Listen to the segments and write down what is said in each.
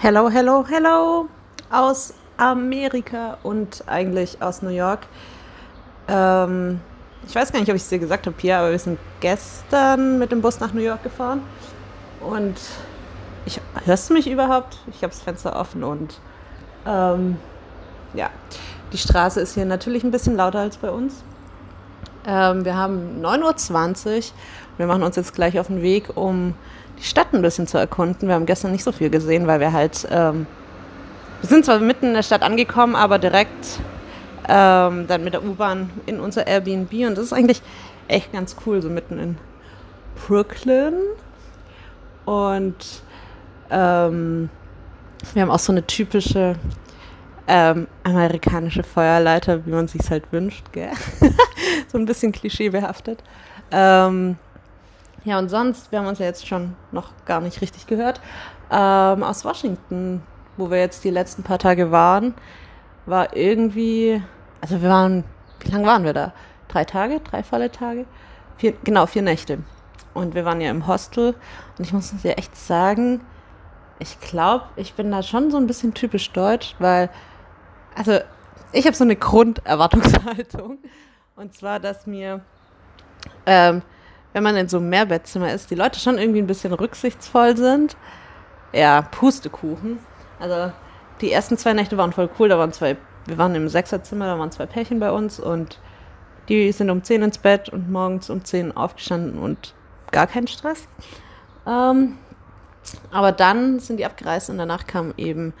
Hello, hello, hello aus Amerika und eigentlich aus New York. Ähm, ich weiß gar nicht, ob ich es dir gesagt habe, Pia, aber wir sind gestern mit dem Bus nach New York gefahren. Und ich, hörst du mich überhaupt? Ich habe das Fenster offen und ähm, ja, die Straße ist hier natürlich ein bisschen lauter als bei uns. Ähm, wir haben 9.20 Uhr. Wir machen uns jetzt gleich auf den Weg, um die Stadt ein bisschen zu erkunden. Wir haben gestern nicht so viel gesehen, weil wir halt, ähm, wir sind zwar mitten in der Stadt angekommen, aber direkt ähm, dann mit der U-Bahn in unser Airbnb und das ist eigentlich echt ganz cool, so mitten in Brooklyn. Und ähm, wir haben auch so eine typische ähm, amerikanische Feuerleiter, wie man sich halt wünscht, gell? so ein bisschen klischeebehaftet. Ähm, ja, und sonst, wir haben uns ja jetzt schon noch gar nicht richtig gehört, ähm, aus Washington, wo wir jetzt die letzten paar Tage waren, war irgendwie, also wir waren, wie lange waren wir da? Drei Tage? Drei volle Tage? Vier, genau, vier Nächte. Und wir waren ja im Hostel und ich muss dir echt sagen, ich glaube, ich bin da schon so ein bisschen typisch deutsch, weil, also ich habe so eine Grunderwartungshaltung. Und zwar, dass mir ähm, wenn man in so einem Mehrbettzimmer ist, die Leute schon irgendwie ein bisschen rücksichtsvoll sind. Ja, Pustekuchen. Also die ersten zwei Nächte waren voll cool. Da waren zwei, wir waren im Sechserzimmer, da waren zwei Pärchen bei uns und die sind um 10 ins Bett und morgens um 10 aufgestanden und gar kein Stress. Ähm, aber dann sind die abgereist und danach kamen eben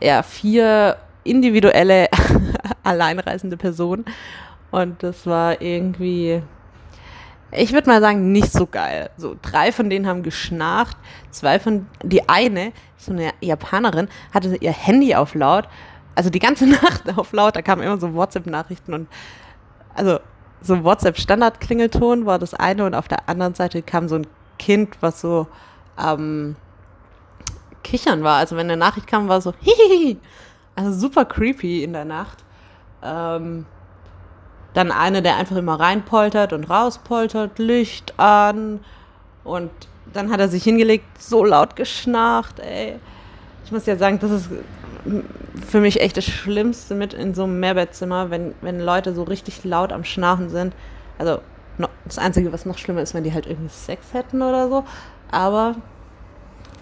ja, vier individuelle alleinreisende Personen. Und das war irgendwie ich würde mal sagen, nicht so geil. So, drei von denen haben geschnarcht, zwei von, die eine, so eine Japanerin, hatte ihr Handy auf laut, also die ganze Nacht auf laut, da kamen immer so WhatsApp-Nachrichten und, also, so WhatsApp-Standard-Klingelton war das eine und auf der anderen Seite kam so ein Kind, was so ähm, Kichern war. Also wenn eine Nachricht kam, war so hihihi. Also super creepy in der Nacht. Ähm, dann eine, der einfach immer reinpoltert und rauspoltert, Licht an. Und dann hat er sich hingelegt, so laut geschnarcht, ey. Ich muss ja sagen, das ist für mich echt das Schlimmste mit in so einem Mehrbettzimmer, wenn, wenn Leute so richtig laut am Schnarchen sind. Also das Einzige, was noch schlimmer ist, wenn die halt irgendwie Sex hätten oder so. Aber,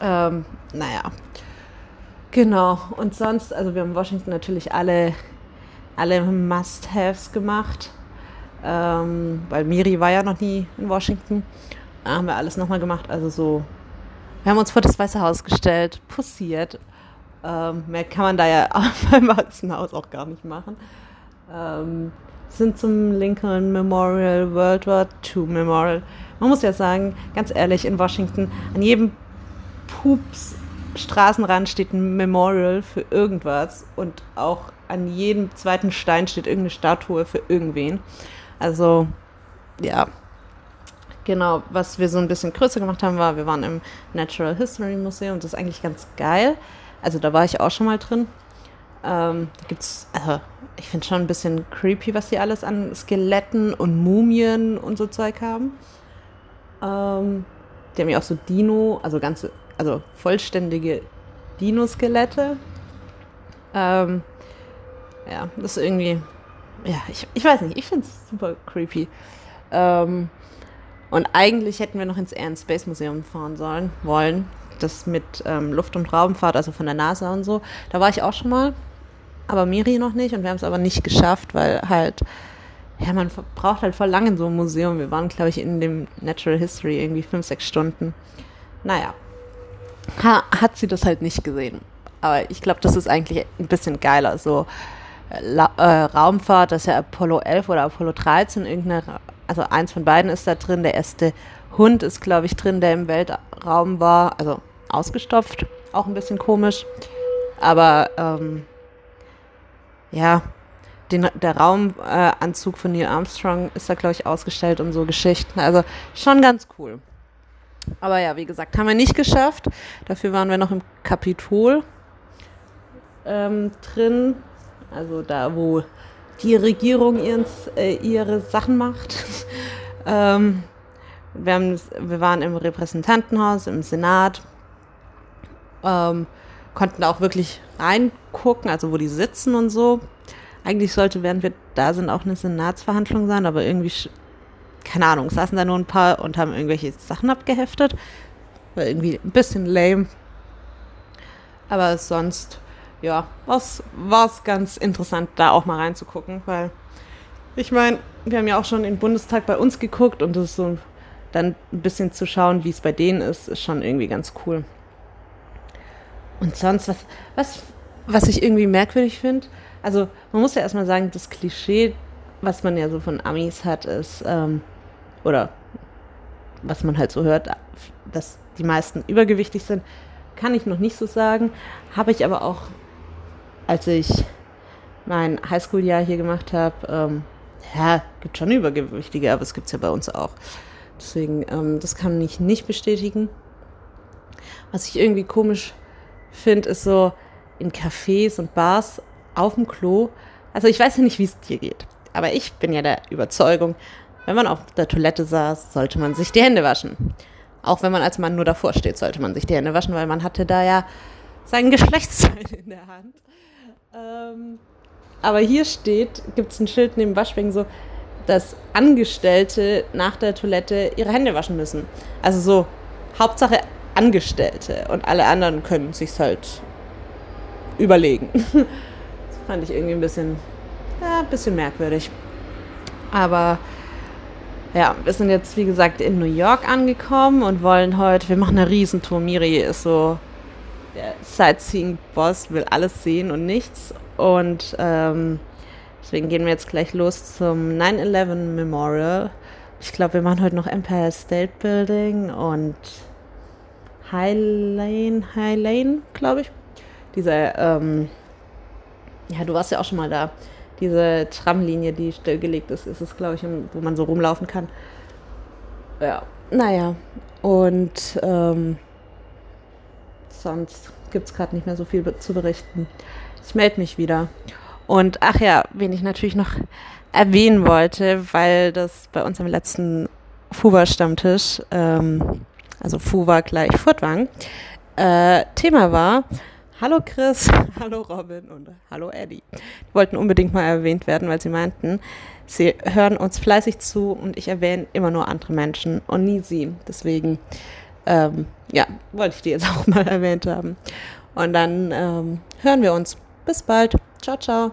ähm, naja. Genau. Und sonst, also wir haben in Washington natürlich alle alle Must-Haves gemacht, ähm, weil Miri war ja noch nie in Washington. Da haben wir alles nochmal gemacht. Also so, wir haben uns vor das Weiße Haus gestellt, pussiert. Ähm, mehr kann man da ja beim Weißen Haus auch gar nicht machen. Ähm, sind zum Lincoln Memorial, World War II Memorial. Man muss ja sagen, ganz ehrlich, in Washington, an jedem Pups Straßenrand steht ein Memorial für irgendwas und auch an jedem zweiten Stein steht irgendeine Statue für irgendwen. Also, ja. Genau, was wir so ein bisschen größer gemacht haben, war, wir waren im Natural History Museum. Das ist eigentlich ganz geil. Also, da war ich auch schon mal drin. Ähm, da gibt's, also, ich finde schon ein bisschen creepy, was die alles an Skeletten und Mumien und so Zeug haben. Ähm, die haben ja auch so Dino, also ganze, also vollständige Dino-Skelette. Ähm, ja, das ist irgendwie, ja, ich, ich weiß nicht, ich finde es super creepy. Ähm, und eigentlich hätten wir noch ins Air and Space Museum fahren sollen, wollen. Das mit ähm, Luft- und Raumfahrt, also von der NASA und so. Da war ich auch schon mal, aber Miri noch nicht. Und wir haben es aber nicht geschafft, weil halt, ja, man braucht halt voll lange in so einem Museum. Wir waren, glaube ich, in dem Natural History irgendwie fünf, sechs Stunden. Naja, ha, hat sie das halt nicht gesehen. Aber ich glaube, das ist eigentlich ein bisschen geiler. So, La äh, Raumfahrt, das ist ja Apollo 11 oder Apollo 13, irgendeine, also eins von beiden ist da drin. Der erste Hund ist, glaube ich, drin, der im Weltraum war, also ausgestopft, auch ein bisschen komisch. Aber ähm, ja, den, der Raumanzug äh, von Neil Armstrong ist da, glaube ich, ausgestellt und so Geschichten. Also schon ganz cool. Aber ja, wie gesagt, haben wir nicht geschafft. Dafür waren wir noch im Kapitol ähm, drin also da, wo die Regierung ihren, äh, ihre Sachen macht. ähm, wir, haben, wir waren im Repräsentantenhaus, im Senat. Ähm, konnten auch wirklich reingucken, also wo die sitzen und so. Eigentlich sollte, während wir da sind, auch eine Senatsverhandlung sein, aber irgendwie, keine Ahnung, saßen da nur ein paar und haben irgendwelche Sachen abgeheftet. War irgendwie ein bisschen lame. Aber sonst, ja, war es ganz interessant, da auch mal reinzugucken, weil ich meine, wir haben ja auch schon den Bundestag bei uns geguckt und das so dann ein bisschen zu schauen, wie es bei denen ist, ist schon irgendwie ganz cool. Und sonst, was, was, was ich irgendwie merkwürdig finde, also man muss ja erstmal sagen, das Klischee, was man ja so von Amis hat, ist, ähm, oder was man halt so hört, dass die meisten übergewichtig sind, kann ich noch nicht so sagen. Habe ich aber auch, als ich mein Highschool-Jahr hier gemacht habe, ähm, ja, gibt schon Übergewichtige, aber es gibt es ja bei uns auch. Deswegen, ähm, das kann ich nicht bestätigen. Was ich irgendwie komisch finde, ist so in Cafés und Bars auf dem Klo. Also ich weiß ja nicht, wie es dir geht, aber ich bin ja der Überzeugung, wenn man auf der Toilette saß, sollte man sich die Hände waschen. Auch wenn man als Mann nur davor steht, sollte man sich die Hände waschen, weil man hatte da ja sein Geschlechtsteil in der Hand. Ähm, aber hier steht, gibt es ein Schild neben Waschbecken so, dass Angestellte nach der Toilette ihre Hände waschen müssen. Also so, Hauptsache Angestellte und alle anderen können sich halt überlegen. Das fand ich irgendwie ein bisschen, ja, ein bisschen merkwürdig. Aber ja, wir sind jetzt, wie gesagt, in New York angekommen und wollen heute, wir machen eine Riesentour. Miri ist so der Sightseeing-Boss, will alles sehen und nichts. Und ähm, deswegen gehen wir jetzt gleich los zum 9-11 Memorial. Ich glaube, wir machen heute noch Empire State Building und High Lane, High Lane, glaube ich. Diese, ähm, ja, du warst ja auch schon mal da. Diese Tramlinie, die stillgelegt ist, ist es, glaube ich, wo man so rumlaufen kann. Ja, naja. Und ähm, sonst gibt es gerade nicht mehr so viel zu berichten. Ich melde mich wieder. Und ach ja, wen ich natürlich noch erwähnen wollte, weil das bei uns am letzten Fuwa-Stammtisch ähm, also Fuwa gleich Furtwang, äh, Thema war, hallo Chris, hallo Robin und hallo Eddie. Die wollten unbedingt mal erwähnt werden, weil sie meinten, sie hören uns fleißig zu und ich erwähne immer nur andere Menschen und nie sie. Deswegen, ähm, ja, wollte ich die jetzt auch mal erwähnt haben. Und dann ähm, hören wir uns. Bis bald. Ciao, ciao.